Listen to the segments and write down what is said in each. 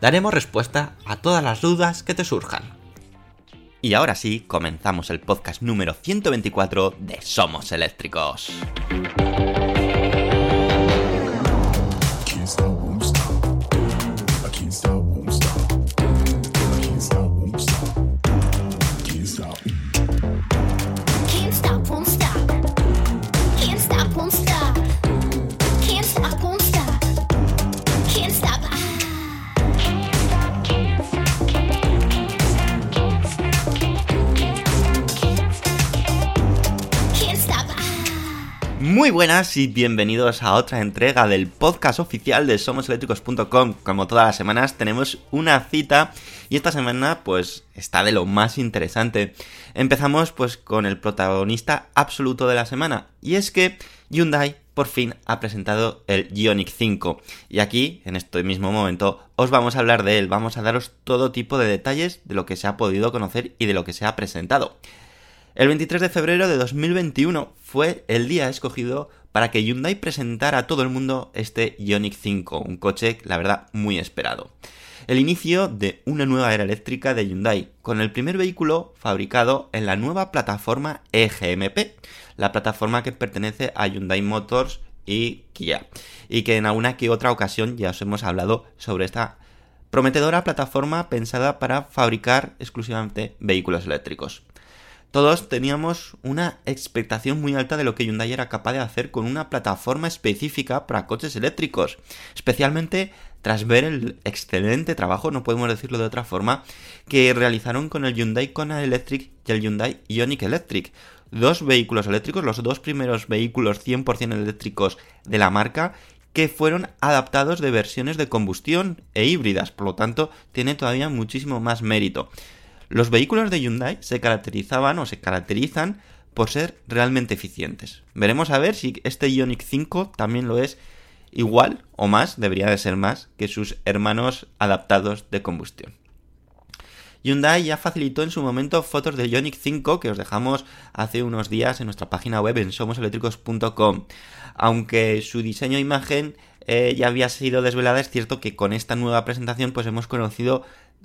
Daremos respuesta a todas las dudas que te surjan. Y ahora sí, comenzamos el podcast número 124 de Somos Eléctricos. Muy buenas y bienvenidos a otra entrega del podcast oficial de somoseléctricos.com. Como todas las semanas tenemos una cita y esta semana pues está de lo más interesante. Empezamos pues con el protagonista absoluto de la semana y es que Hyundai por fin ha presentado el Ioniq 5 y aquí en este mismo momento os vamos a hablar de él, vamos a daros todo tipo de detalles de lo que se ha podido conocer y de lo que se ha presentado. El 23 de febrero de 2021 fue el día escogido para que Hyundai presentara a todo el mundo este Ioniq 5, un coche, la verdad, muy esperado. El inicio de una nueva era eléctrica de Hyundai, con el primer vehículo fabricado en la nueva plataforma EGMP, la plataforma que pertenece a Hyundai Motors y Kia, y que en alguna que otra ocasión ya os hemos hablado sobre esta prometedora plataforma pensada para fabricar exclusivamente vehículos eléctricos. Todos teníamos una expectación muy alta de lo que Hyundai era capaz de hacer con una plataforma específica para coches eléctricos, especialmente tras ver el excelente trabajo, no podemos decirlo de otra forma, que realizaron con el Hyundai Kona Electric y el Hyundai Ioniq Electric. Dos vehículos eléctricos, los dos primeros vehículos 100% eléctricos de la marca, que fueron adaptados de versiones de combustión e híbridas, por lo tanto tiene todavía muchísimo más mérito. Los vehículos de Hyundai se caracterizaban o se caracterizan por ser realmente eficientes. Veremos a ver si este Ioniq 5 también lo es igual o más, debería de ser más, que sus hermanos adaptados de combustión. Hyundai ya facilitó en su momento fotos de Ioniq 5 que os dejamos hace unos días en nuestra página web en somoseléctricos.com. Aunque su diseño e imagen eh, ya había sido desvelada, es cierto que con esta nueva presentación pues hemos conocido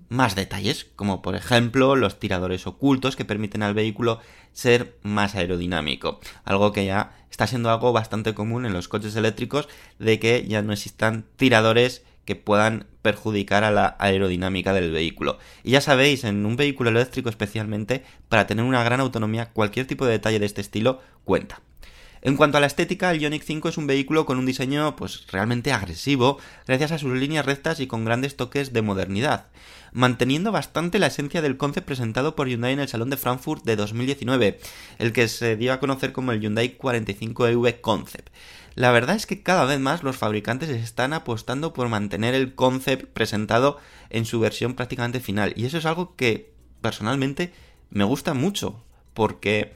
más detalles, como por ejemplo los tiradores ocultos que permiten al vehículo ser más aerodinámico, algo que ya está siendo algo bastante común en los coches eléctricos de que ya no existan tiradores que puedan perjudicar a la aerodinámica del vehículo. Y ya sabéis, en un vehículo eléctrico especialmente, para tener una gran autonomía, cualquier tipo de detalle de este estilo cuenta. En cuanto a la estética, el Ioniq 5 es un vehículo con un diseño pues realmente agresivo, gracias a sus líneas rectas y con grandes toques de modernidad, manteniendo bastante la esencia del concept presentado por Hyundai en el Salón de Frankfurt de 2019, el que se dio a conocer como el Hyundai 45EV Concept. La verdad es que cada vez más los fabricantes están apostando por mantener el concept presentado en su versión prácticamente final, y eso es algo que personalmente me gusta mucho, porque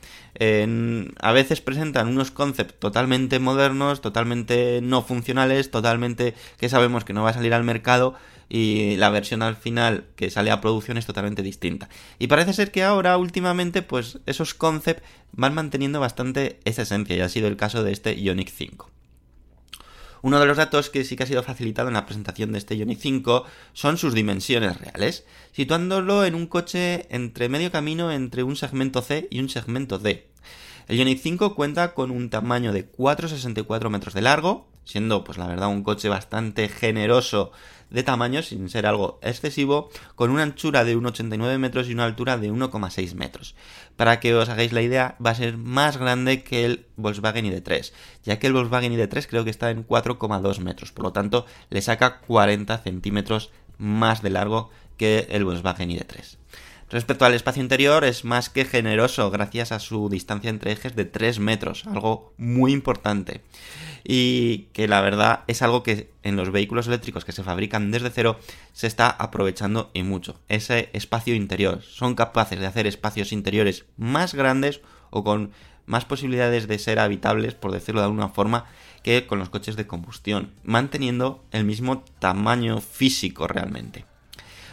a veces presentan unos concepts totalmente modernos, totalmente no funcionales, totalmente que sabemos que no va a salir al mercado, y la versión al final que sale a producción es totalmente distinta. Y parece ser que ahora, últimamente, pues esos concepts van manteniendo bastante esa esencia y ha sido el caso de este Ioniq 5. Uno de los datos que sí que ha sido facilitado en la presentación de este Ioniq 5 son sus dimensiones reales, situándolo en un coche entre medio camino entre un segmento C y un segmento D. El Ioniq 5 cuenta con un tamaño de 4,64 metros de largo, siendo pues la verdad un coche bastante generoso de tamaño sin ser algo excesivo, con una anchura de 1,89 metros y una altura de 1,6 metros. Para que os hagáis la idea, va a ser más grande que el Volkswagen ID3, ya que el Volkswagen ID3 creo que está en 4,2 metros, por lo tanto le saca 40 centímetros más de largo que el Volkswagen ID3. Respecto al espacio interior, es más que generoso gracias a su distancia entre ejes de 3 metros, algo muy importante. Y que la verdad es algo que en los vehículos eléctricos que se fabrican desde cero se está aprovechando y mucho. Ese espacio interior. Son capaces de hacer espacios interiores más grandes o con más posibilidades de ser habitables, por decirlo de alguna forma, que con los coches de combustión, manteniendo el mismo tamaño físico realmente.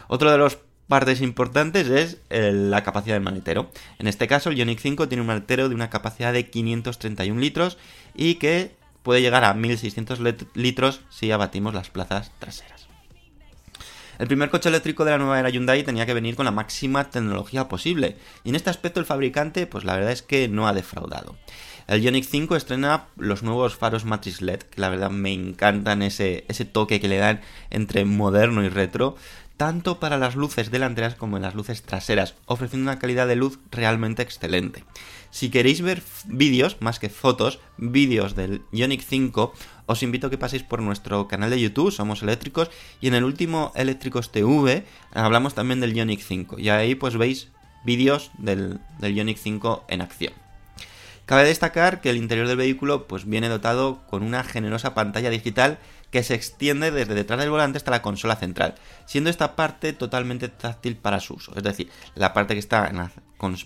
Otro de los partes importantes es eh, la capacidad del maletero. En este caso, el Ioniq 5 tiene un maletero de una capacidad de 531 litros y que puede llegar a 1600 litros si abatimos las plazas traseras. El primer coche eléctrico de la nueva era Hyundai tenía que venir con la máxima tecnología posible, y en este aspecto el fabricante, pues la verdad es que no ha defraudado. El Ioniq 5 estrena los nuevos faros Matrix LED, que la verdad me encantan ese, ese toque que le dan entre moderno y retro, tanto para las luces delanteras como en las luces traseras, ofreciendo una calidad de luz realmente excelente. Si queréis ver vídeos, más que fotos, vídeos del Ioniq 5, os invito a que paséis por nuestro canal de YouTube, Somos Eléctricos, y en el último Eléctricos TV hablamos también del Ioniq 5, y ahí pues veis vídeos del, del Ioniq 5 en acción. Cabe destacar que el interior del vehículo pues viene dotado con una generosa pantalla digital que se extiende desde detrás del volante hasta la consola central, siendo esta parte totalmente táctil para su uso. Es decir, la parte que está en la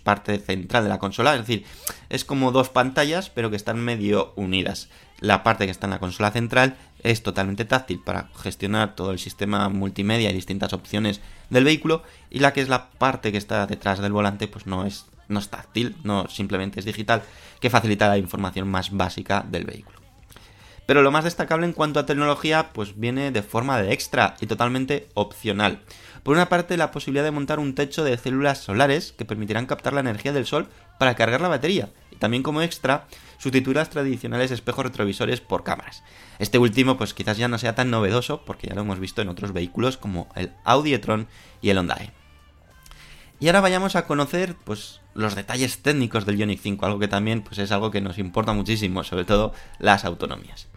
parte central de la consola, es decir, es como dos pantallas pero que están medio unidas. La parte que está en la consola central es totalmente táctil para gestionar todo el sistema multimedia y distintas opciones del vehículo y la que es la parte que está detrás del volante pues no es no táctil, no simplemente es digital, que facilita la información más básica del vehículo. Pero lo más destacable en cuanto a tecnología, pues viene de forma de extra y totalmente opcional. Por una parte, la posibilidad de montar un techo de células solares que permitirán captar la energía del sol para cargar la batería. Y también como extra, sustituir las tradicionales espejos retrovisores por cámaras. Este último, pues quizás ya no sea tan novedoso, porque ya lo hemos visto en otros vehículos como el Audi e-tron y el Hyundai. Y ahora vayamos a conocer pues, los detalles técnicos del Ioniq 5, algo que también pues, es algo que nos importa muchísimo, sobre todo las autonomías.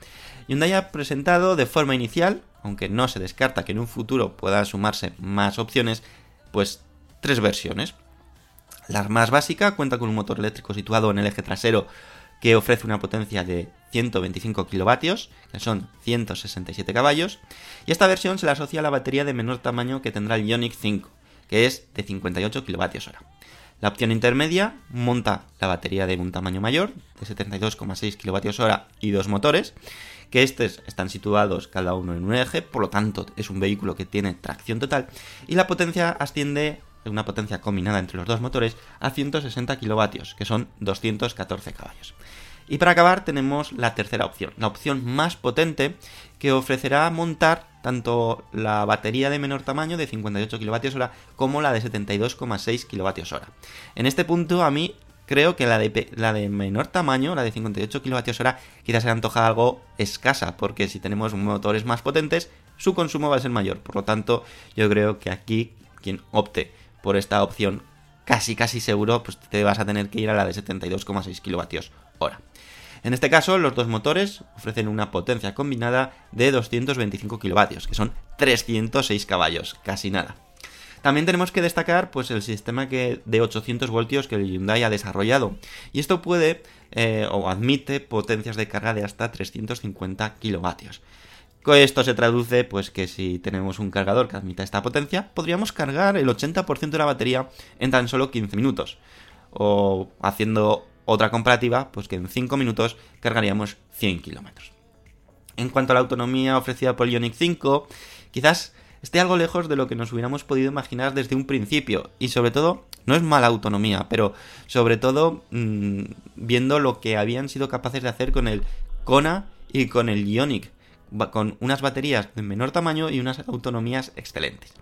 Hyundai ha presentado de forma inicial, aunque no se descarta que en un futuro puedan sumarse más opciones, pues tres versiones. La más básica cuenta con un motor eléctrico situado en el eje trasero que ofrece una potencia de 125 kilovatios, que son 167 caballos, y esta versión se le asocia a la batería de menor tamaño que tendrá el Ioniq 5, que es de 58 kWh. La opción intermedia monta la batería de un tamaño mayor, de 72,6 kWh y dos motores, que estos están situados cada uno en un eje, por lo tanto es un vehículo que tiene tracción total, y la potencia asciende, una potencia combinada entre los dos motores, a 160 kW, que son 214 caballos. Y para acabar tenemos la tercera opción, la opción más potente que ofrecerá montar tanto la batería de menor tamaño de 58 kWh como la de 72,6 kWh. En este punto a mí creo que la de, menor tamaño, la de 58 kWh, quizás se antoja algo escasa, porque si tenemos motores más potentes, su consumo va a ser mayor. Por lo tanto, yo creo que aquí quien opte por esta opción casi casi seguro, pues te vas a tener que ir a la de 72,6 kWh. En este caso, los dos motores ofrecen una potencia combinada de 225 kilovatios, que son 306 caballos, casi nada. También tenemos que destacar pues, el sistema que, de 800 voltios que el Hyundai ha desarrollado. Y esto puede eh, o admite potencias de carga de hasta 350 kilovatios. Esto se traduce pues que si tenemos un cargador que admita esta potencia, podríamos cargar el 80% de la batería en tan solo 15 minutos. O haciendo otra comparativa, pues que en 5 minutos cargaríamos 100 kilómetros. En cuanto a la autonomía ofrecida por el Ioniq 5, quizás esté algo lejos de lo que nos hubiéramos podido imaginar desde un principio. Y sobre todo, no es mala autonomía, pero sobre todo mmm, viendo lo que habían sido capaces de hacer con el Kona y con el Ioniq, con unas baterías de menor tamaño y unas autonomías excelentes.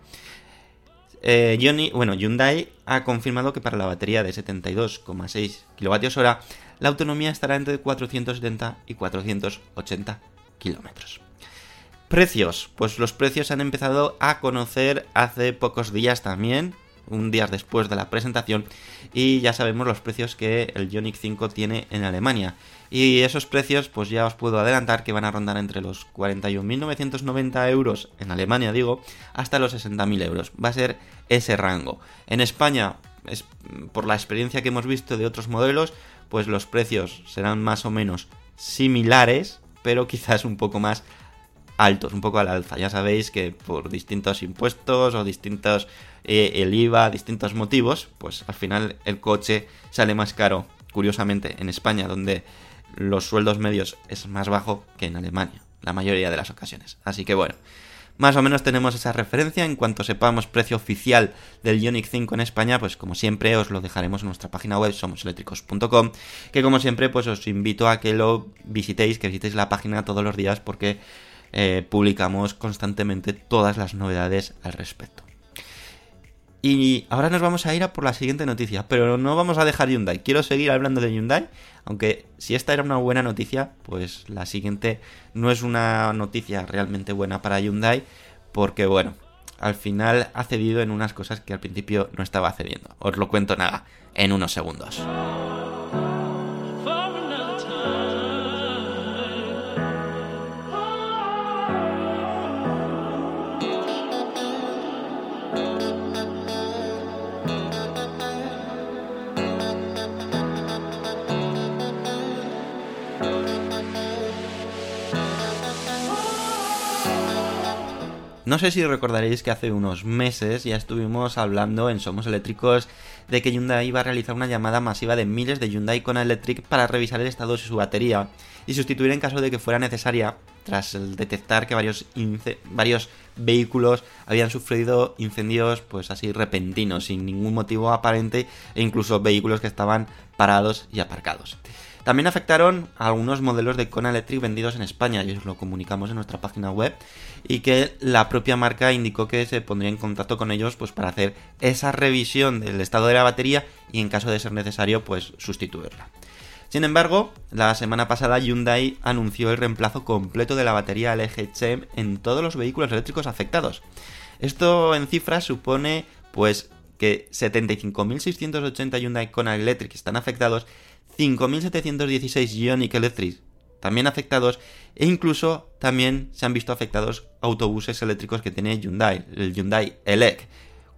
Eh, bueno, Hyundai ha confirmado que para la batería de 72,6 kWh la autonomía estará entre 470 y 480 kilómetros. Precios, pues los precios se han empezado a conocer hace pocos días también, un día después de la presentación, y ya sabemos los precios que el Ioniq 5 tiene en Alemania. Y esos precios, pues ya os puedo adelantar que van a rondar entre los 41.990 euros en Alemania, digo, hasta los 60.000 euros. Va a ser ese rango. En España, es, por la experiencia que hemos visto de otros modelos, pues los precios serán más o menos similares, pero quizás un poco más altos, un poco al alza. Ya sabéis que por distintos impuestos o distintos eh, el IVA, distintos motivos, pues al final el coche sale más caro, curiosamente, en España, donde los sueldos medios es más bajo que en Alemania, la mayoría de las ocasiones. Así que bueno, más o menos tenemos esa referencia. En cuanto sepamos precio oficial del Ioniq 5 en España, pues como siempre os lo dejaremos en nuestra página web somoseléctricos.com, que como siempre pues os invito a que lo visitéis, que visitéis la página todos los días porque eh, publicamos constantemente todas las novedades al respecto. Y ahora nos vamos a ir a por la siguiente noticia, pero no vamos a dejar Hyundai. Quiero seguir hablando de Hyundai, aunque si esta era una buena noticia, pues la siguiente no es una noticia realmente buena para Hyundai, porque bueno, al final ha cedido en unas cosas que al principio no estaba cediendo. Os lo cuento nada, en unos segundos. No sé si recordaréis que hace unos meses ya estuvimos hablando en Somos Eléctricos de que Hyundai iba a realizar una llamada masiva de miles de Hyundai Kona Electric para revisar el estado de su batería y sustituir en caso de que fuera necesaria tras el detectar que varios, varios vehículos habían sufrido incendios pues así repentinos sin ningún motivo aparente e incluso vehículos que estaban parados y aparcados. También afectaron a algunos modelos de Kona Electric vendidos en España y os lo comunicamos en nuestra página web y que la propia marca indicó que se pondría en contacto con ellos pues para hacer esa revisión del estado de la batería y en caso de ser necesario pues sustituirla. Sin embargo, la semana pasada Hyundai anunció el reemplazo completo de la batería LG en todos los vehículos eléctricos afectados. Esto en cifras supone pues que 75.680 Hyundai Kona Electric están afectados 5.716 Ioniq Electric también afectados e incluso también se han visto afectados autobuses eléctricos que tiene Hyundai, el Hyundai Elec,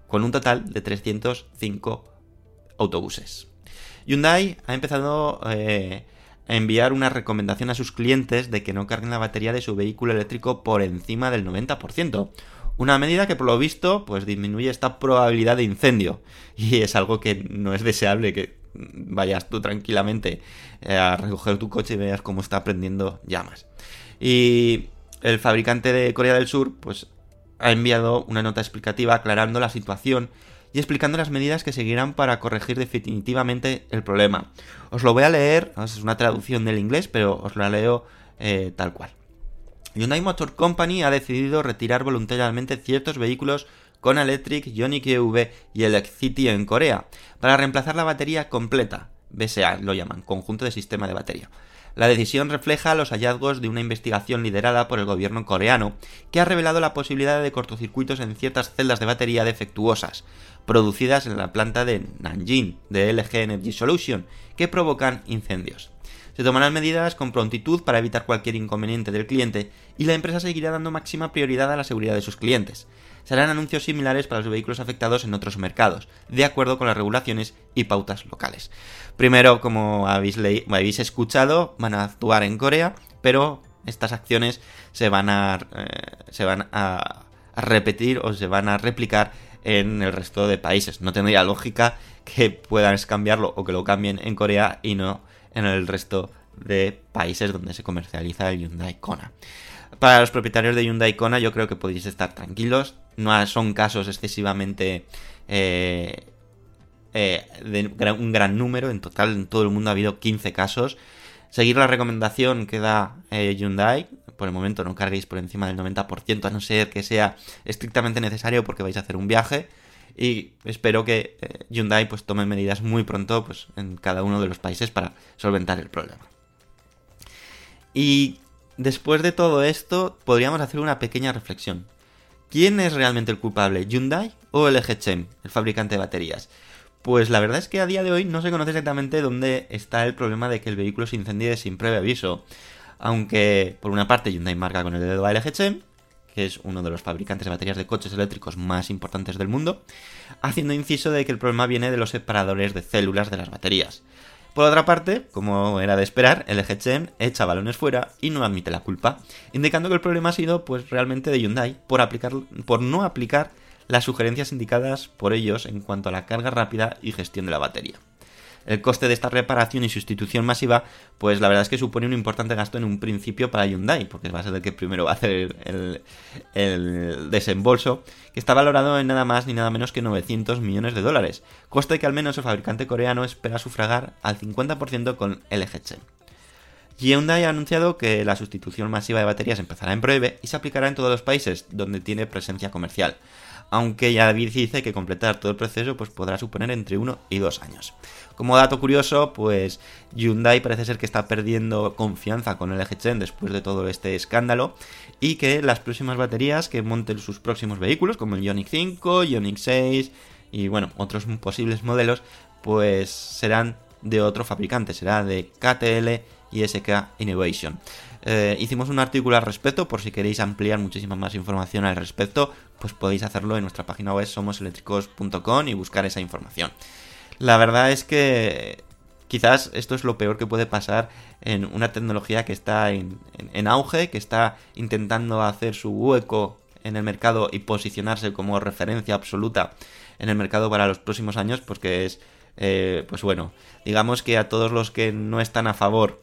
con un total de 305 autobuses. Hyundai ha empezado eh, a enviar una recomendación a sus clientes de que no carguen la batería de su vehículo eléctrico por encima del 90%. Una medida que por lo visto pues disminuye esta probabilidad de incendio y es algo que no es deseable que vayas tú tranquilamente eh, a recoger tu coche y veas cómo está prendiendo llamas. Y el fabricante de Corea del Sur, pues, ha enviado una nota explicativa aclarando la situación y explicando las medidas que seguirán para corregir definitivamente el problema. Os lo voy a leer, es una traducción del inglés, pero os lo leo eh, tal cual. Hyundai Motor Company ha decidido retirar voluntariamente ciertos vehículos con Electric, Ioniq EV y el City en Corea, para reemplazar la batería completa, BSA lo llaman, conjunto de sistema de batería. La decisión refleja los hallazgos de una investigación liderada por el gobierno coreano, que ha revelado la posibilidad de cortocircuitos en ciertas celdas de batería defectuosas, producidas en la planta de Nanjing de LG Energy Solution, que provocan incendios. Se tomarán medidas con prontitud para evitar cualquier inconveniente del cliente y la empresa seguirá dando máxima prioridad a la seguridad de sus clientes serán anuncios similares para los vehículos afectados en otros mercados, de acuerdo con las regulaciones y pautas locales. Primero, como habéis, habéis escuchado, van a actuar en Corea, pero estas acciones se a, eh, se van a, repetir o se van a replicar en el resto de países. No tendría lógica que puedan cambiarlo o que lo cambien en Corea y no en el resto de países donde se comercializa el Hyundai Kona. Para los propietarios de Hyundai Kona yo creo que podéis estar tranquilos. No son casos excesivamente... eh, eh, de un gran número. En total en todo el mundo ha habido 15 casos. Seguir la recomendación que da eh, Hyundai. Por el momento no carguéis por encima del 90% a no ser que sea estrictamente necesario porque vais a hacer un viaje. Y espero que Hyundai pues tome medidas muy pronto pues, en cada uno de los países para solventar el problema. Y después de todo esto, podríamos hacer una pequeña reflexión. ¿Quién es realmente el culpable? ¿Hyundai o LG Chem, el fabricante de baterías? Pues la verdad es que a día de hoy no se conoce exactamente dónde está el problema de que el vehículo se incendie sin previo aviso. Aunque, por una parte, Hyundai marca con el dedo a LG que es uno de los fabricantes de baterías de coches eléctricos más importantes del mundo, haciendo inciso de que el problema viene de los separadores de células de las baterías. Por otra parte, como era de esperar, LG Chem echa balones fuera y no admite la culpa, indicando que el problema ha sido pues realmente de Hyundai por no aplicar las sugerencias indicadas por ellos en cuanto a la carga rápida y gestión de la batería. El coste de esta reparación y sustitución masiva, pues la verdad es que supone un importante gasto en un principio para Hyundai, porque va a ser el que primero va a hacer el, desembolso, que está valorado en nada más ni nada menos que 900 millones de dólares, coste que al menos el fabricante coreano espera sufragar al 50% con LG Chem. Hyundai ha anunciado que la sustitución masiva de baterías empezará en breve y se aplicará en todos los países donde tiene presencia comercial. Aunque ya dice que completar todo el proceso pues podrá suponer entre uno y dos años. Como dato curioso, pues Hyundai parece ser que está perdiendo confianza con el Chem después de todo este escándalo y que las próximas baterías que monten sus próximos vehículos, como el Ioniq 5, Ioniq 6 y bueno, otros posibles modelos, pues serán de otro fabricante, será de KTL y SK Innovation. Eh, hicimos un artículo al respecto, por si queréis ampliar muchísima más información al respecto, pues podéis hacerlo en nuestra página web somoseléctricos.com y buscar esa información. La verdad es que quizás esto es lo peor que puede pasar en una tecnología que está en, auge, que está intentando hacer su hueco en el mercado y posicionarse como referencia absoluta en el mercado para los próximos años, pues que es, eh, pues bueno, digamos que a todos los que no están a favor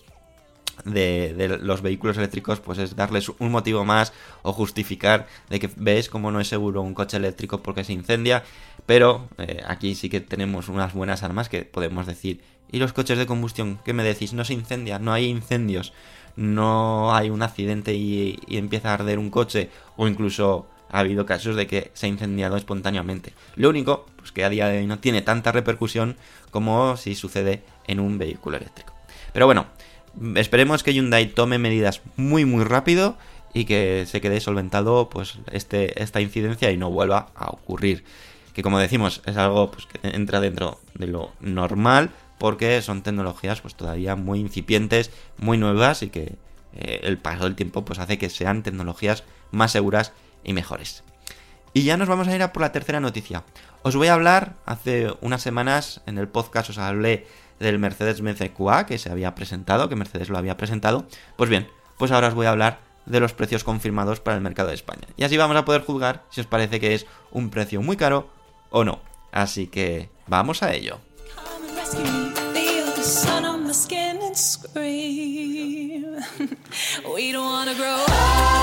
de, los vehículos eléctricos, pues es darles un motivo más o justificar de que ves como no es seguro un coche eléctrico porque se incendia, pero eh, aquí sí que tenemos unas buenas armas que podemos decir, ¿y los coches de combustión? ¿Qué me decís? No se incendia, no hay incendios, no hay un accidente y, y empieza a arder un coche, o incluso ha habido casos de que se ha incendiado espontáneamente. Lo único, pues que a día de hoy no tiene tanta repercusión como si sucede en un vehículo eléctrico. Pero bueno, esperemos que Hyundai tome medidas muy muy rápido y que se quede solventado pues este, esta incidencia y no vuelva a ocurrir. Que como decimos, es algo pues, que entra dentro de lo normal porque son tecnologías pues todavía muy incipientes, muy nuevas y que eh, el paso del tiempo pues hace que sean tecnologías más seguras y mejores. Y ya nos vamos a ir a por la tercera noticia. Os voy a hablar, hace unas semanas en el podcast os hablé del Mercedes-Benz EQA que se había presentado, que Mercedes lo había presentado. Pues bien, pues ahora os voy a hablar de los precios confirmados para el mercado de España. Y así vamos a poder juzgar si os parece que es un precio muy caro o no. Así que vamos a ello.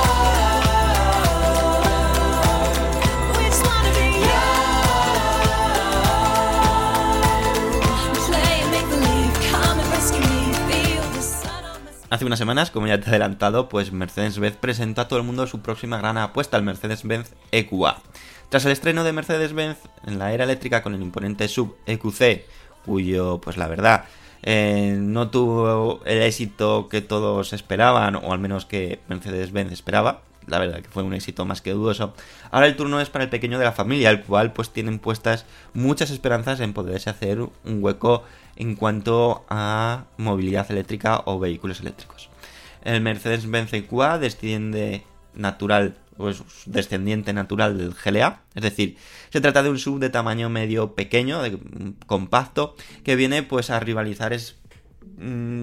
Hace unas semanas, como ya te he adelantado, pues Mercedes-Benz presentó a todo el mundo su próxima gran apuesta, el Mercedes-Benz EQA. Tras el estreno de Mercedes-Benz en la era eléctrica con el imponente sub EQC, cuyo, pues la verdad, eh, no tuvo el éxito que todos esperaban, o al menos que Mercedes-Benz esperaba, la verdad que fue un éxito más que dudoso. Ahora el turno es para el pequeño de la familia, el cual pues tienen puestas muchas esperanzas en poderse hacer un hueco en cuanto a movilidad eléctrica o vehículos eléctricos. El Mercedes-Benz EQA desciende natural o es descendiente natural del GLA, es decir, se trata de un sub de tamaño medio pequeño, de, compacto, que viene pues a rivalizar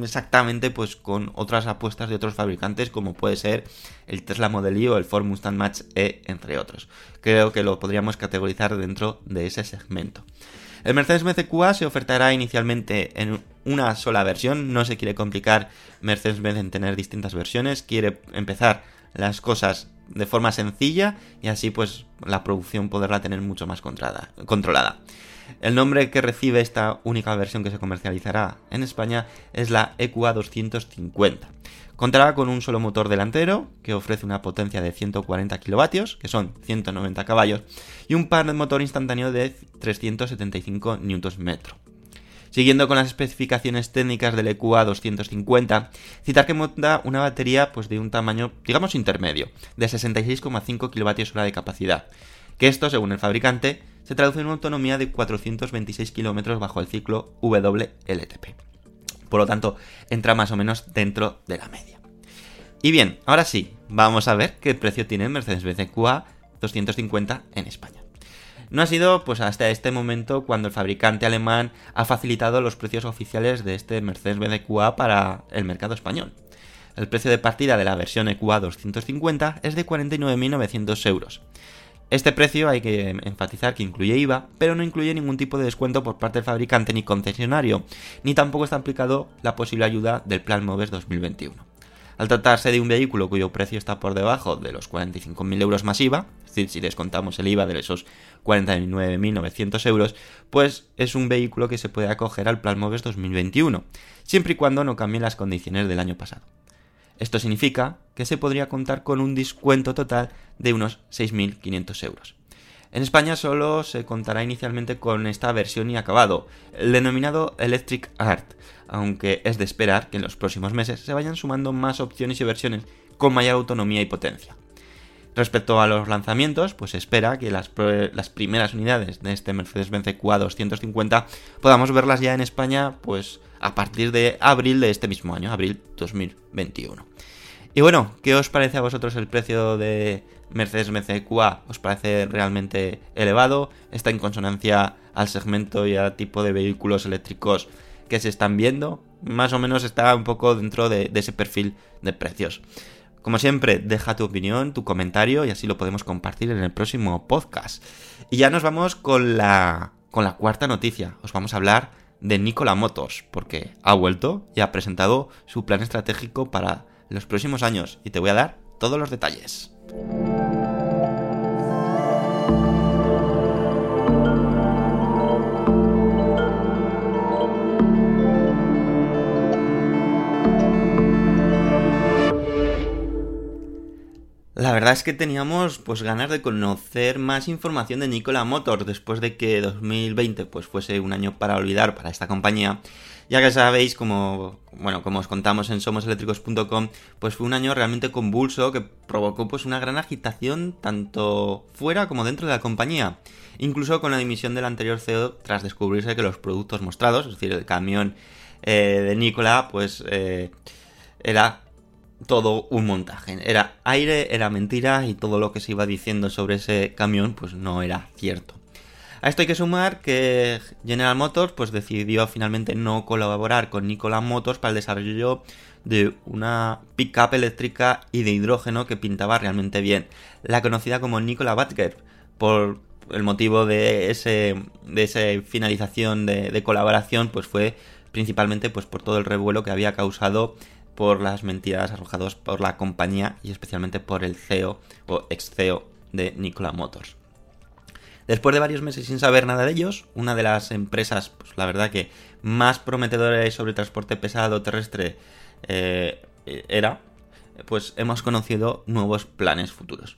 exactamente pues con otras apuestas de otros fabricantes como puede ser el Tesla Model o el Ford Mustang Mach E entre otros. Creo que lo podríamos categorizar dentro de ese segmento. El Mercedes-Benz EQA se ofertará inicialmente en una sola versión, no se quiere complicar Mercedes-Benz en tener distintas versiones, quiere empezar las cosas de forma sencilla y así pues la producción poderla tener mucho más controlada. El nombre que recibe esta única versión que se comercializará en España es la EQA 250. Contará con un solo motor delantero que ofrece una potencia de 140 kilovatios, que son 190 caballos, y un par de motor instantáneo de 375 Nm. Siguiendo con las especificaciones técnicas del EQA 250, citar que monta una batería pues, de un tamaño, digamos, intermedio, de 66,5 kWh de capacidad, que esto, según el fabricante, se traduce en una autonomía de 426 km bajo el ciclo WLTP. Por lo tanto, entra más o menos dentro de la media. Y bien, ahora sí, vamos a ver qué precio tiene el Mercedes-Benz EQA 250 en España. No ha sido pues hasta este momento cuando el fabricante alemán ha facilitado los precios oficiales de este Mercedes-Benz EQA para el mercado español. El precio de partida de la versión EQA 250 es de 49.900 euros. Este precio hay que enfatizar que incluye IVA, pero no incluye ningún tipo de descuento por parte del fabricante ni concesionario, ni tampoco está aplicado la posible ayuda del Plan MOVES 2021. Al tratarse de un vehículo cuyo precio está por debajo de los 45.000 euros más IVA, es decir, si descontamos el IVA de esos 49.900 euros, pues es un vehículo que se puede acoger al Plan MOVES 2021, siempre y cuando no cambien las condiciones del año pasado. Esto significa que se podría contar con un descuento total de unos 6.500 euros. En España solo se contará inicialmente con esta versión y acabado, el denominado Electric Art, aunque es de esperar que en los próximos meses se vayan sumando más opciones y versiones con mayor autonomía y potencia. Respecto a los lanzamientos, pues se espera que las, primeras unidades de este Mercedes-Benz EQA 250 podamos verlas ya en España pues a partir de abril de este mismo año, abril 2021. Y bueno, ¿qué os parece a vosotros el precio de Mercedes-Benz EQA? ¿Os parece realmente elevado? ¿Está en consonancia al segmento y al tipo de vehículos eléctricos que se están viendo? Más o menos está un poco dentro de, de ese perfil de precios. Como siempre, deja tu opinión, tu comentario y así lo podemos compartir en el próximo podcast. Y ya nos vamos con la, con la cuarta noticia. Os vamos a hablar de Nikola Motors, porque ha vuelto y ha presentado su plan estratégico para los próximos años y te voy a dar todos los detalles. La verdad es que teníamos pues ganas de conocer más información de Nikola Motors después de que 2020 pues fuese un año para olvidar para esta compañía. Ya que sabéis, como bueno, como os contamos en somoseléctricos.com, pues fue un año realmente convulso que provocó pues una gran agitación tanto fuera como dentro de la compañía. Incluso con la dimisión del anterior CEO tras descubrirse que los productos mostrados, es decir, el camión eh, de Nikola, pues eh, era todo un montaje. Era aire, era mentira y todo lo que se iba diciendo sobre ese camión pues no era cierto. A esto hay que sumar que General Motors pues decidió finalmente no colaborar con Nikola Motors para el desarrollo de una pickup eléctrica y de hidrógeno que pintaba realmente bien, la conocida como Nikola Badger, por el motivo de ese de esa finalización de, de colaboración pues fue principalmente pues por todo el revuelo que había causado por las mentiras arrojadas por la compañía y especialmente por el CEO o ex CEO de Nikola Motors. Después de varios meses sin saber nada de ellos, una de las empresas, pues la verdad que más prometedoras sobre transporte pesado terrestre eh, era, pues hemos conocido nuevos planes futuros.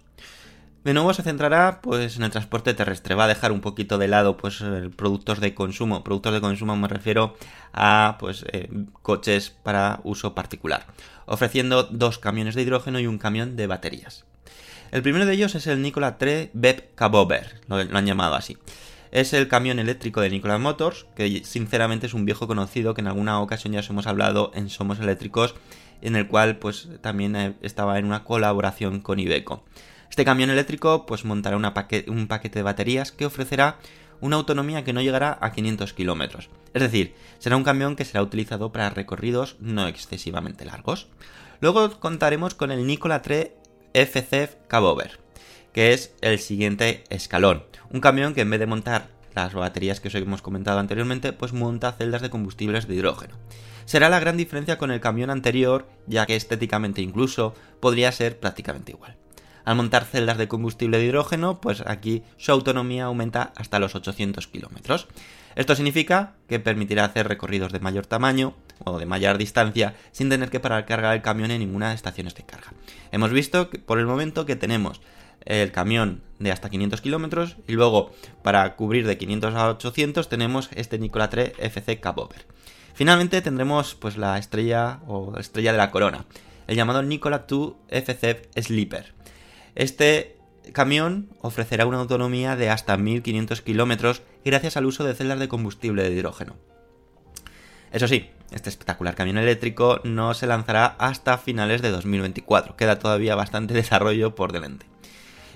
De nuevo se centrará pues en el transporte terrestre. Va a dejar un poquito de lado pues productos de consumo. Productos de consumo me refiero a pues eh, coches para uso particular, ofreciendo dos camiones de hidrógeno y un camión de baterías. El primero de ellos es el Nikola 3 BEP Cabover, lo, lo han llamado así. Es el camión eléctrico de Nikola Motors, que sinceramente es un viejo conocido que en alguna ocasión ya os hemos hablado en Somos Eléctricos, en el cual pues también eh, estaba en una colaboración con Iveco. Este camión eléctrico pues montará un paquete de baterías que ofrecerá una autonomía que no llegará a 500 kilómetros. Es decir, será un camión que será utilizado para recorridos no excesivamente largos. Luego contaremos con el Nikola 3 FCF Cabover, que es el siguiente escalón. Un camión que en vez de montar las baterías que os hemos comentado anteriormente, pues monta celdas de combustibles de hidrógeno. Será la gran diferencia con el camión anterior, ya que estéticamente incluso podría ser prácticamente igual. Al montar celdas de combustible de hidrógeno, pues aquí su autonomía aumenta hasta los 800 kilómetros. Esto significa que permitirá hacer recorridos de mayor tamaño o de mayor distancia sin tener que parar cargar el camión en ninguna de estaciones de carga. Hemos visto que, por el momento que tenemos el camión de hasta 500 kilómetros y luego para cubrir de 500 a 800 tenemos este Nikola 3 FC Cabover. Finalmente tendremos pues la estrella o estrella de la corona, el llamado Nikola 2 FC Sleeper. Este camión ofrecerá una autonomía de hasta 1500 kilómetros gracias al uso de celdas de combustible de hidrógeno. Eso sí, este espectacular camión eléctrico no se lanzará hasta finales de 2024, queda todavía bastante desarrollo por delante.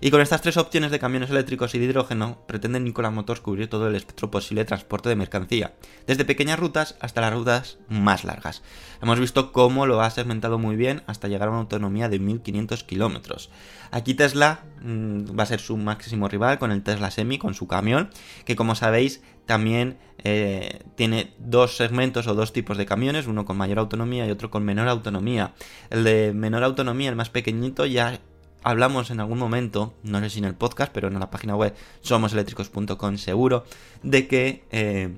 Y con estas tres opciones de camiones eléctricos y de hidrógeno, pretenden Nikola Motors cubrir todo el espectro posible de transporte de mercancía, desde pequeñas rutas hasta las rutas más largas. Hemos visto cómo lo ha segmentado muy bien hasta llegar a una autonomía de 1500 kilómetros. Aquí Tesla mmm, va a ser su máximo rival con el Tesla Semi, con su camión, que como sabéis también eh, tiene dos segmentos o dos tipos de camiones, uno con mayor autonomía y otro con menor autonomía. El de menor autonomía, el más pequeñito, ya hablamos en algún momento, no sé si en el podcast, pero en la página web somoseléctricos.com seguro, de que eh,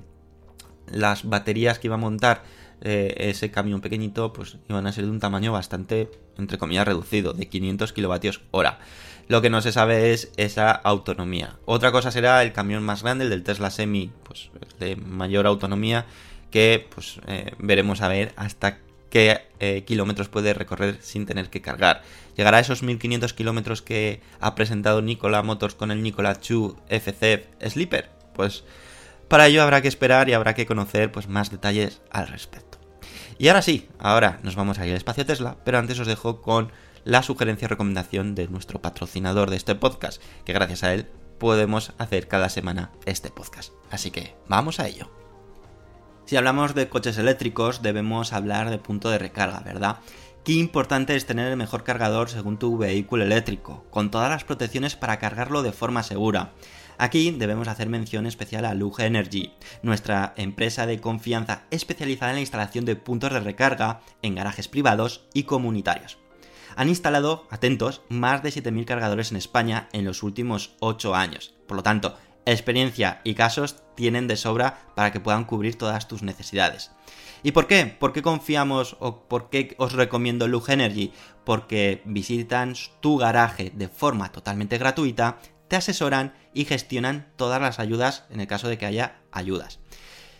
las baterías que iba a montar eh, ese camión pequeñito, pues iban a ser de un tamaño bastante, entre comillas, reducido, de 500 kilovatios hora. Lo que no se sabe es esa autonomía. Otra cosa será el camión más grande, el del Tesla Semi, pues de mayor autonomía, que pues eh, veremos a ver hasta qué eh, kilómetros puede recorrer sin tener que cargar. ¿Llegará a esos 1500 kilómetros que ha presentado Nikola Motors con el Nikola 2 FC Sleeper? Pues para ello habrá que esperar y habrá que conocer pues, más detalles al respecto. Y ahora sí, ahora nos vamos a ir al espacio Tesla, pero antes os dejo con la sugerencia y recomendación de nuestro patrocinador de este podcast, que gracias a él podemos hacer cada semana este podcast. Así que vamos a ello. Si hablamos de coches eléctricos, debemos hablar de punto de recarga, ¿verdad? Qué importante es tener el mejor cargador según tu vehículo eléctrico, con todas las protecciones para cargarlo de forma segura. Aquí debemos hacer mención especial a Luge Energy, nuestra empresa de confianza especializada en la instalación de puntos de recarga en garajes privados y comunitarios. Han instalado, atentos, más de 7.000 cargadores en España en los últimos 8 años. Por lo tanto, experiencia y casos tienen de sobra para que puedan cubrir todas tus necesidades. ¿Y por qué? ¿Por qué confiamos o por qué os recomiendo Luge Energy? Porque visitan tu garaje de forma totalmente gratuita, te asesoran y gestionan todas las ayudas en el caso de que haya ayudas.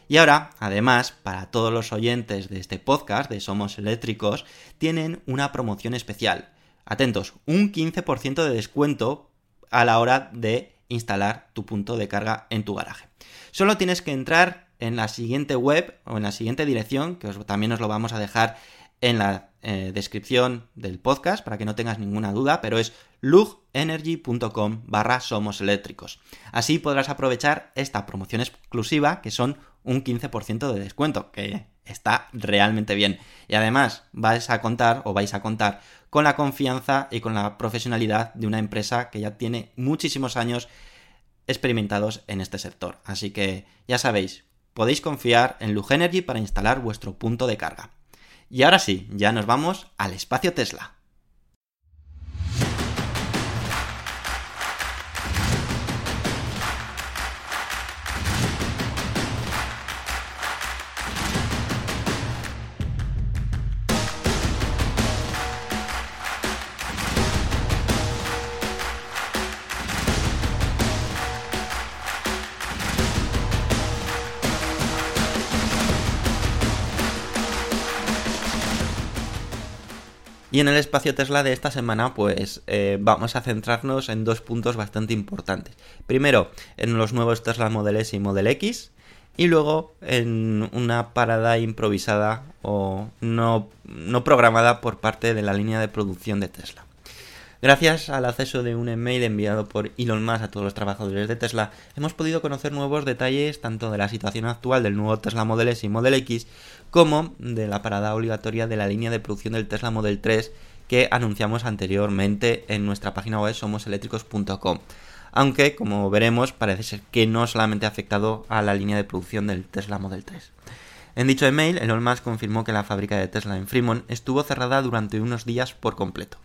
Y ahora, además, para todos los oyentes de este podcast de Somos Eléctricos, tienen una promoción especial. Atentos, un 15% de descuento a la hora de instalar tu punto de carga en tu garaje. Solo tienes que entrar en la siguiente web o en la siguiente dirección, que también os lo vamos a dejar en la eh, descripción del podcast para que no tengas ninguna duda, pero es lugenergy.com barra somos eléctricos. Así podrás aprovechar esta promoción exclusiva que son un 15% de descuento, que está realmente bien. Y además vais a contar o vais a contar con la confianza y con la profesionalidad de una empresa que ya tiene muchísimos años experimentados en este sector. Así que ya sabéis, podéis confiar en Lugenergy para instalar vuestro punto de carga. Y ahora sí, ya nos vamos al espacio Tesla. Y en el espacio Tesla de esta semana, pues eh, vamos a centrarnos en dos puntos bastante importantes. Primero, en los nuevos Tesla Model S y Model X. Y luego en una parada improvisada o no, no programada por parte de la línea de producción de Tesla. Gracias al acceso de un email enviado por Elon Musk a todos los trabajadores de Tesla, hemos podido conocer nuevos detalles tanto de la situación actual del nuevo Tesla Model S y Model X como de la parada obligatoria de la línea de producción del Tesla Model 3 que anunciamos anteriormente en nuestra página web somoseléctricos.com. aunque como veremos parece ser que no solamente ha afectado a la línea de producción del Tesla Model 3. En dicho email, Elon Musk confirmó que la fábrica de Tesla en Fremont estuvo cerrada durante unos días por completo,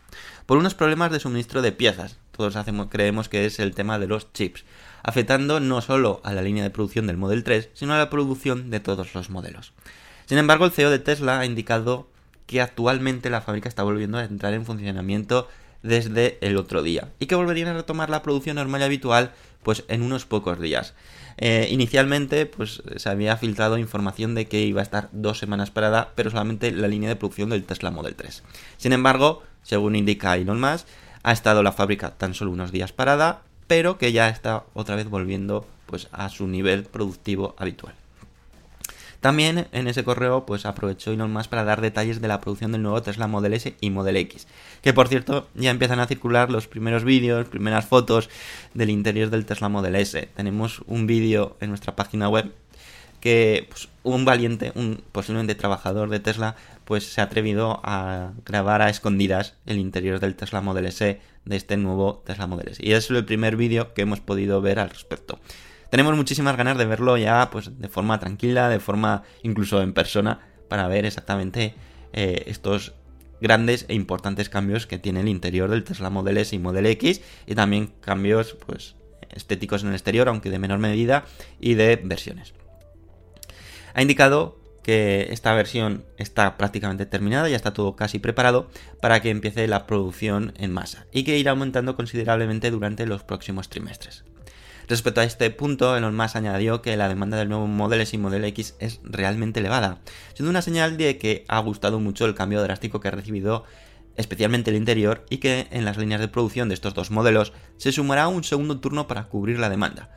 por unos problemas de suministro de piezas, todos hacemos, creemos que es el tema de los chips, afectando no solo a la línea de producción del Model 3, sino a la producción de todos los modelos. Sin embargo, el CEO de Tesla ha indicado que actualmente la fábrica está volviendo a entrar en funcionamiento desde el otro día y que volverían a retomar la producción normal y habitual pues en unos pocos días. Eh, inicialmente pues se había filtrado información de que iba a estar dos semanas parada pero solamente la línea de producción del Tesla Model 3. Sin embargo, según indica Elon Musk, ha estado la fábrica tan solo unos días parada pero que ya está otra vez volviendo pues a su nivel productivo habitual. También en ese correo pues aprovechó Elon Musk para dar detalles de la producción del nuevo Tesla Model S y Model X, que por cierto ya empiezan a circular los primeros vídeos, primeras fotos del interior del Tesla Model S. Tenemos un vídeo en nuestra página web que pues, un valiente, un posiblemente trabajador de Tesla, pues se ha atrevido a grabar a escondidas el interior del Tesla Model S de este nuevo Tesla Model S. Y es el primer vídeo que hemos podido ver al respecto tenemos muchísimas ganas de verlo ya pues de forma tranquila, de forma incluso en persona, para ver exactamente eh, estos grandes e importantes cambios que tiene el interior del Tesla Model S y Model X y también cambios pues estéticos en el exterior, aunque de menor medida, y de versiones. Ha indicado que esta versión está prácticamente terminada, ya está todo casi preparado para que empiece la producción en masa y que irá aumentando considerablemente durante los próximos trimestres. Respecto a este punto, Elon Musk añadió que la demanda del nuevo Model S y Model X es realmente elevada, siendo una señal de que ha gustado mucho el cambio drástico que ha recibido especialmente el interior, y que en las líneas de producción de estos dos modelos se sumará un segundo turno para cubrir la demanda.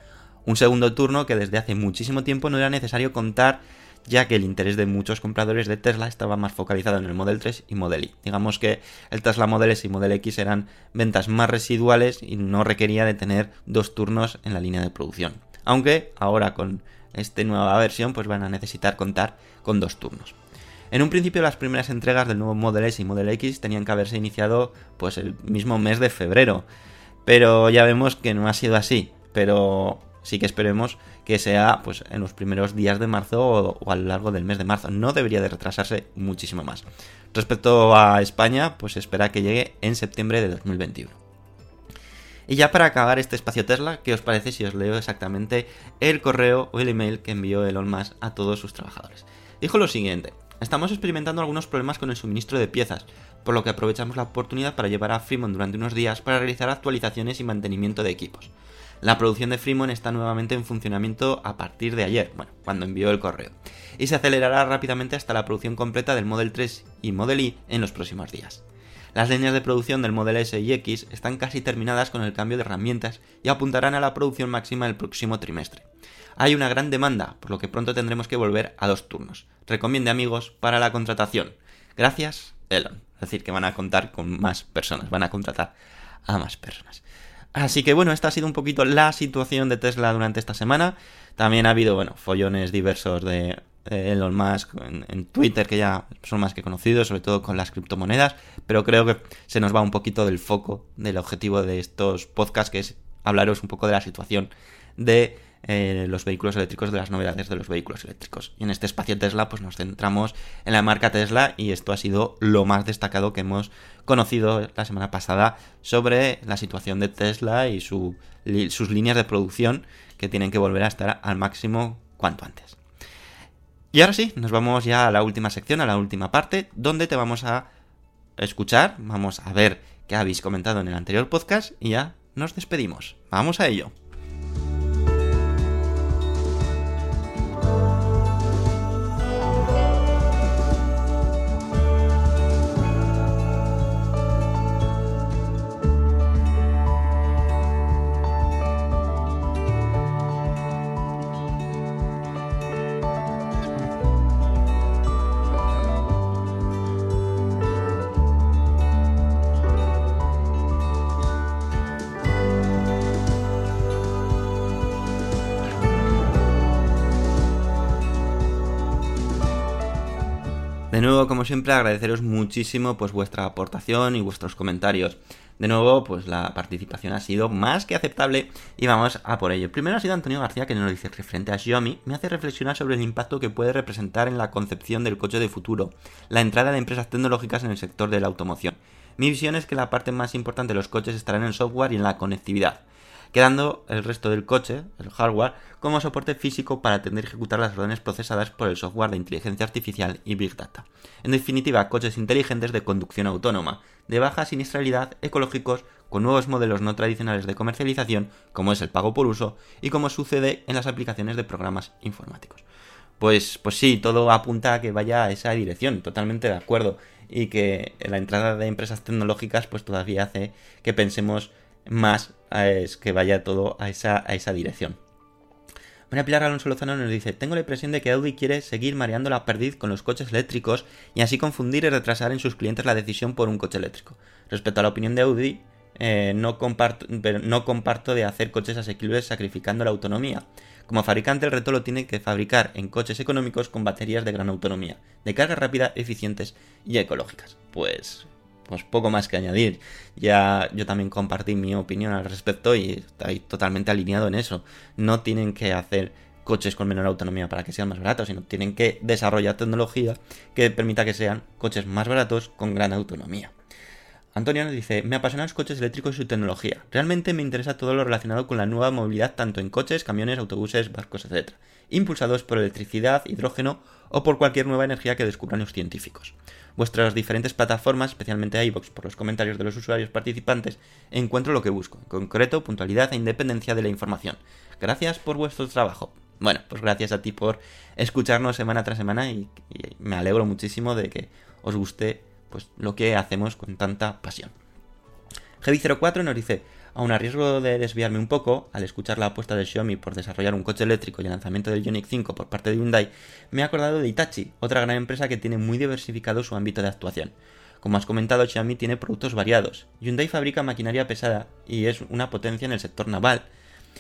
Un segundo turno que desde hace muchísimo tiempo no era necesario contar ya que el interés de muchos compradores de Tesla estaba más focalizado en el Model 3 y Model Y. Digamos que el Tesla Model S y Model X eran ventas más residuales y no requería de tener dos turnos en la línea de producción. Aunque ahora con esta nueva versión pues van a necesitar contar con dos turnos. En un principio las primeras entregas del nuevo Model S y Model X tenían que haberse iniciado pues el mismo mes de febrero, pero ya vemos que no ha sido así, pero sí que esperemos que sea pues en los primeros días de marzo o, a lo largo del mes de marzo. No debería de retrasarse muchísimo más. Respecto a España, pues espera que llegue en septiembre de 2021. Y ya para acabar este espacio Tesla, ¿qué os parece si os leo exactamente el correo o el email que envió Elon Musk a todos sus trabajadores? Dijo lo siguiente, estamos experimentando algunos problemas con el suministro de piezas, por lo que aprovechamos la oportunidad para llevar a Fremont durante unos días para realizar actualizaciones y mantenimiento de equipos. La producción de Fremont está nuevamente en funcionamiento a partir de ayer, bueno, cuando envió el correo, y se acelerará rápidamente hasta la producción completa del Model 3 y Model Y en los próximos días. Las líneas de producción del Model S y X están casi terminadas con el cambio de herramientas y apuntarán a la producción máxima el próximo trimestre. Hay una gran demanda, por lo que pronto tendremos que volver a dos turnos. Recomiende amigos para la contratación. Gracias, Elon. Es decir, que van a contar con más personas, van a contratar a más personas. Así que bueno, esta ha sido un poquito la situación de Tesla durante esta semana. También ha habido, bueno, follones diversos de Elon Musk en, Twitter, que ya son más que conocidos, sobre todo con las criptomonedas, pero creo que se nos va un poquito del foco del objetivo de estos podcasts, que es hablaros un poco de la situación de eh, los vehículos eléctricos, de las novedades de los vehículos eléctricos. Y en este espacio Tesla, pues nos centramos en la marca Tesla y esto ha sido lo más destacado que hemos conocido la semana pasada sobre la situación de Tesla y sus líneas de producción que tienen que volver a estar al máximo cuanto antes. Y ahora sí, nos vamos ya a la última sección, a la última parte, donde te vamos a escuchar, vamos a ver qué habéis comentado en el anterior podcast y ya nos despedimos. Vamos a ello. Siempre, agradeceros muchísimo pues vuestra aportación y vuestros comentarios. De nuevo, pues la participación ha sido más que aceptable y vamos a por ello. Primero ha sido Antonio García que nos dice referente a Xiaomi, me hace reflexionar sobre el impacto que puede representar en la concepción del coche de futuro, la entrada de empresas tecnológicas en el sector de la automoción. Mi visión es que la parte más importante de los coches estará en el software y en la conectividad quedando el resto del coche, el hardware, como soporte físico para atender y ejecutar las órdenes procesadas por el software de inteligencia artificial y Big Data. En definitiva, coches inteligentes de conducción autónoma, de baja siniestralidad, ecológicos, con nuevos modelos no tradicionales de comercialización, como es el pago por uso, y como sucede en las aplicaciones de programas informáticos. Pues, pues sí, todo apunta a que vaya a esa dirección, totalmente de acuerdo. Y que la entrada de empresas tecnológicas pues todavía hace que pensemos más es que vaya todo a esa, a esa dirección. María Pilar Alonso Lozano nos dice, tengo la impresión de que Audi quiere seguir mareando la perdiz con los coches eléctricos y así confundir y retrasar en sus clientes la decisión por un coche eléctrico. Respecto a la opinión de Audi, eh, no, comparto, no comparto de hacer coches asequibles sacrificando la autonomía. Como fabricante el reto lo tiene que fabricar en coches económicos con baterías de gran autonomía, de carga rápida, eficientes y ecológicas. Pues pues poco más que añadir. Ya yo también compartí mi opinión al respecto y estoy totalmente alineado en eso. No tienen que hacer coches con menor autonomía para que sean más baratos, sino tienen que desarrollar tecnología que permita que sean coches más baratos con gran autonomía. Antonio nos dice, me apasionan los coches eléctricos y su tecnología. Realmente me interesa todo lo relacionado con la nueva movilidad tanto en coches, camiones, autobuses, barcos, etc. Impulsados por electricidad, hidrógeno o por cualquier nueva energía que descubran los científicos. Vuestras diferentes plataformas, especialmente iVoox, por los comentarios de los usuarios participantes, encuentro lo que busco, en concreto puntualidad e independencia de la información. Gracias por vuestro trabajo. Bueno, pues gracias a ti por escucharnos semana tras semana y, y me alegro muchísimo de que os guste pues lo que hacemos con tanta pasión. Heavy04 nos dice, aun a riesgo de desviarme un poco, al escuchar la apuesta de Xiaomi por desarrollar un coche eléctrico y el lanzamiento del Ioniq 5 por parte de Hyundai, me he acordado de Itachi, otra gran empresa que tiene muy diversificado su ámbito de actuación. Como has comentado, Xiaomi tiene productos variados. Hyundai fabrica maquinaria pesada y es una potencia en el sector naval.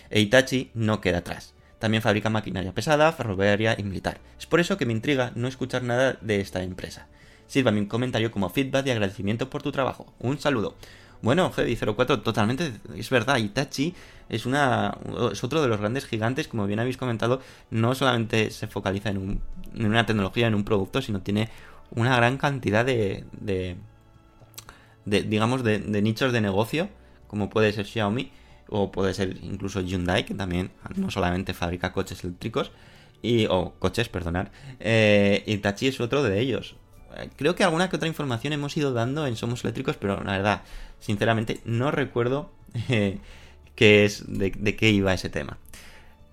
E Itachi no queda atrás. También fabrica maquinaria pesada, ferroviaria y militar. Es por eso que me intriga no escuchar nada de esta empresa. Sírvame un comentario como feedback y agradecimiento por tu trabajo. Un saludo. Bueno, Heavy04, totalmente es verdad. Itachi es, una, es otro de los grandes gigantes, como bien habéis comentado, no solamente se focaliza en, un, en una tecnología, en un producto, sino tiene una gran cantidad de, de, de digamos, de, de, nichos de negocio, como puede ser Xiaomi, o puede ser incluso Hyundai, que también no solamente fabrica coches eléctricos, y, o coches, perdonar, eh, Itachi es otro de ellos. Creo que alguna que otra información hemos ido dando en Somos Eléctricos, pero la verdad, sinceramente, no recuerdo eh, qué es, de, de, qué iba ese tema.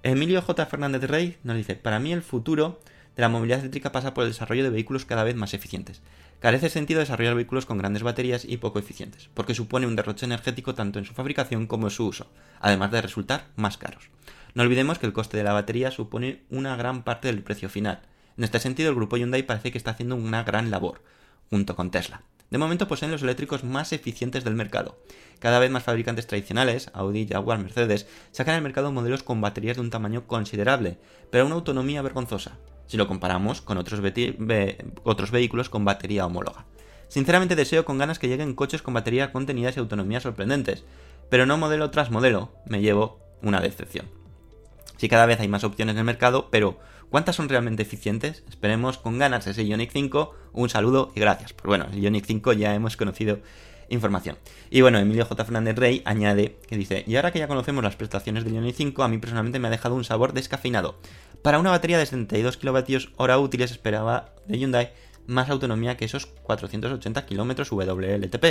Emilio J. Fernández Rey nos dice, para mí el futuro de la movilidad eléctrica pasa por el desarrollo de vehículos cada vez más eficientes. Carece sentido desarrollar vehículos con grandes baterías y poco eficientes, porque supone un derroche energético tanto en su fabricación como en su uso, además de resultar más caros. No olvidemos que el coste de la batería supone una gran parte del precio final. En este sentido, el grupo Hyundai parece que está haciendo una gran labor, junto con Tesla. De momento poseen los eléctricos más eficientes del mercado. Cada vez más fabricantes tradicionales, Audi, Jaguar, Mercedes, sacan al mercado modelos con baterías de un tamaño considerable, pero una autonomía vergonzosa, si lo comparamos con otros, vehículos con batería homóloga. Sinceramente deseo con ganas que lleguen coches con batería contenidas y autonomía sorprendentes, pero no modelo tras modelo, me llevo una decepción. Sí, cada vez hay más opciones en el mercado, pero ¿cuántas son realmente eficientes? Esperemos con ganas ese Ionic 5. Un saludo y gracias. Pues bueno, el Ionic 5 ya hemos conocido información. Y bueno, Emilio J. Fernández Rey añade que dice, y ahora que ya conocemos las prestaciones del Ionic 5, a mí personalmente me ha dejado un sabor descafeinado. Para una batería de 72 kWh útiles esperaba de Hyundai más autonomía que esos 480 km WLTP.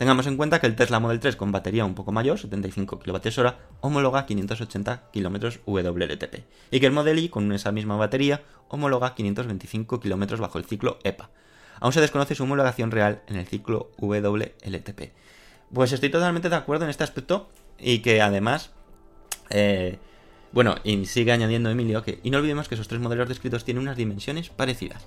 Tengamos en cuenta que el Tesla Model 3 con batería un poco mayor, 75 kWh, homologa 580 km WLTP, y que el Model Y con esa misma batería homologa 525 km bajo el ciclo EPA. Aún se desconoce su homologación real en el ciclo WLTP. Pues estoy totalmente de acuerdo en este aspecto y que además, eh, bueno, y sigue añadiendo Emilio que, y no olvidemos que esos tres modelos descritos tienen unas dimensiones parecidas.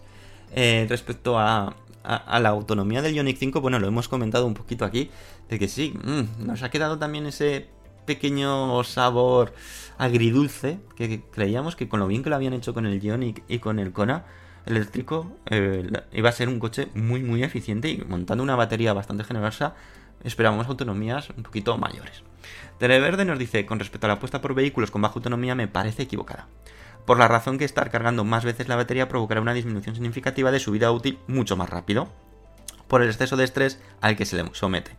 Eh, respecto a, a, la autonomía del Ionic 5, bueno, lo hemos comentado un poquito aquí, de que sí, mmm, nos ha quedado también ese pequeño sabor agridulce que creíamos que con lo bien que lo habían hecho con el Ionic y con el Kona eléctrico eh, iba a ser un coche muy muy eficiente y montando una batería bastante generosa esperábamos autonomías un poquito mayores. Televerde nos dice, con respecto a la apuesta por vehículos con baja autonomía me parece equivocada. Por la razón que estar cargando más veces la batería provocará una disminución significativa de su vida útil mucho más rápido, por el exceso de estrés al que se le somete.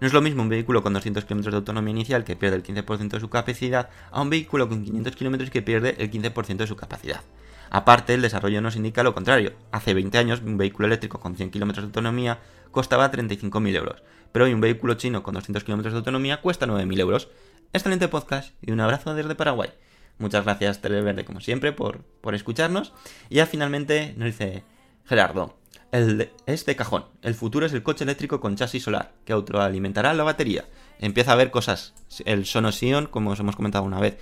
No es lo mismo un vehículo con 200 km de autonomía inicial que pierde el 15% de su capacidad a un vehículo con 500 km que pierde el 15% de su capacidad. Aparte, el desarrollo nos indica lo contrario. Hace 20 años, un vehículo eléctrico con 100 km de autonomía costaba 35.000 euros, pero hoy un vehículo chino con 200 km de autonomía cuesta 9.000 euros. Excelente podcast y un abrazo desde Paraguay. Muchas gracias, Televerde, como siempre, por, por escucharnos. Y ya finalmente nos dice Gerardo, el de- cajón. El futuro es el coche eléctrico con chasis solar, que autoalimentará la batería. Empieza a ver cosas. El Sonos Ion, como os hemos comentado una vez,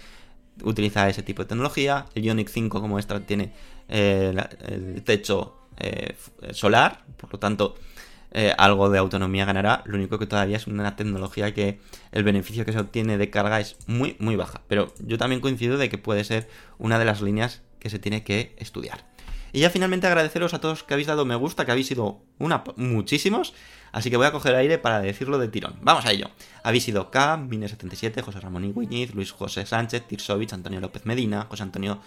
utiliza ese tipo de tecnología. El Ioniq 5, como esta, tiene eh, el techo eh, solar, por lo tanto, eh, algo de autonomía ganará. Lo único que todavía es una tecnología que el beneficio que se obtiene de carga es muy, muy baja. Pero yo también coincido de que puede ser una de las líneas que se tiene que estudiar. Y ya finalmente agradeceros a todos que habéis dado me gusta, que habéis sido una, muchísimos. Así que voy a coger aire para decirlo de tirón. Vamos a ello. Habéis sido K, Mine77, José Ramón Igüiñiz, Luis José Sánchez, Tirsovich, Antonio López Medina, José Antonio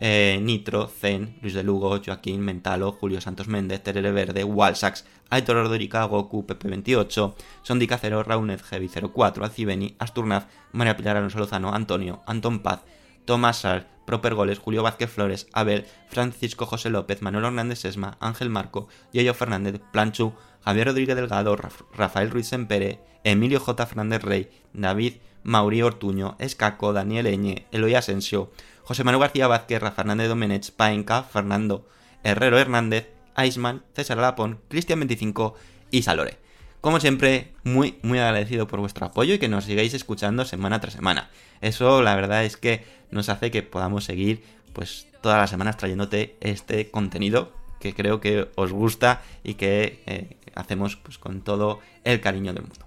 eh, Nitro, Zen, Luis de Lugo, Joaquín, Mentalo, Julio Santos Méndez, Terere Verde, Walsax, Aitor Ordorica, Goku, Pepe28, Sondi Cacero, Raunez, Heavy04, Alcibeni, Asturnaz, María Pilar Alonso Lozano, Antonio, Antón Paz, Tomás Sar, Proper Goles, Julio Vázquez Flores, Abel, Francisco José López, Manuel Hernández Sesma, Ángel Marco, Yoyo Fernández, Planchu, Javier Rodríguez Delgado, Raf- Rafael Ruiz Sempere, Emilio J. Fernández Rey, David Mauri Ortuño, Escaco, Daniel Eñe, Eloy Asensio, José Manuel García Vázquez, Fernández Domenech, Paenca, Fernando Herrero Hernández, Aisman, César Alapón, Cristian 25 y Salore. Como siempre, muy, muy agradecido por vuestro apoyo y que nos sigáis escuchando semana tras semana. Eso, la verdad es que nos hace que podamos seguir, pues, todas las semanas trayéndote este contenido que creo que os gusta y que eh, hacemos, pues, con todo el cariño del mundo.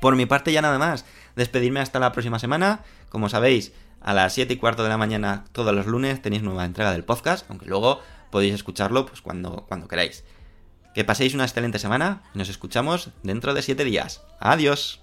Por mi parte ya nada más. Despedirme hasta la próxima semana. Como sabéis, a las 7 y cuarto de la mañana todos los lunes tenéis nueva entrega del podcast, aunque luego podéis escucharlo pues cuando, cuando queráis. Que paséis una excelente semana y nos escuchamos dentro de 7 días. Adiós.